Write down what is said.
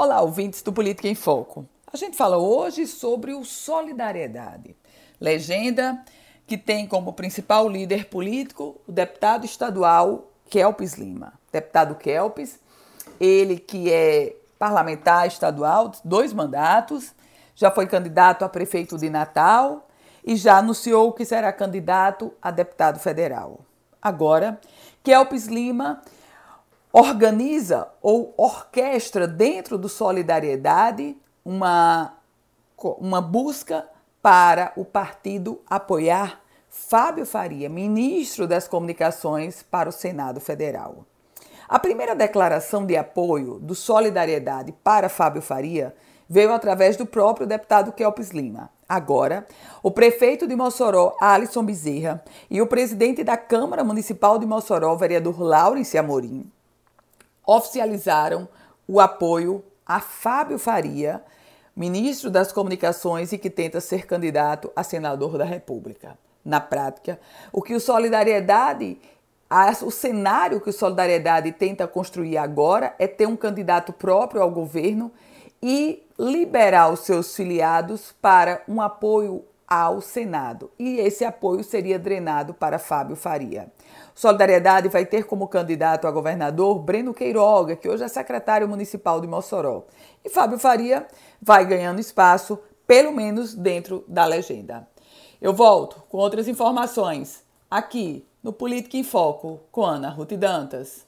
Olá, ouvintes do Política em Foco. A gente fala hoje sobre o Solidariedade, legenda que tem como principal líder político o deputado estadual Kelpis Lima. Deputado Kelpis, ele que é parlamentar estadual, dois mandatos, já foi candidato a prefeito de Natal e já anunciou que será candidato a deputado federal. Agora, Kelpis Lima organiza ou orquestra dentro do Solidariedade uma, uma busca para o partido apoiar Fábio Faria, ministro das Comunicações, para o Senado Federal. A primeira declaração de apoio do Solidariedade para Fábio Faria veio através do próprio deputado Kelpis Lima. Agora, o prefeito de Mossoró, Alisson Bezerra, e o presidente da Câmara Municipal de Mossoró, vereador Laurence Amorim, oficializaram o apoio a Fábio Faria, ministro das Comunicações e que tenta ser candidato a senador da República. Na prática, o que o Solidariedade, o cenário que o Solidariedade tenta construir agora é ter um candidato próprio ao governo e liberar os seus filiados para um apoio ao Senado. E esse apoio seria drenado para Fábio Faria. Solidariedade vai ter como candidato a governador Breno Queiroga, que hoje é secretário municipal de Mossoró. E Fábio Faria vai ganhando espaço, pelo menos dentro da legenda. Eu volto com outras informações aqui no Política em Foco com Ana Ruth Dantas.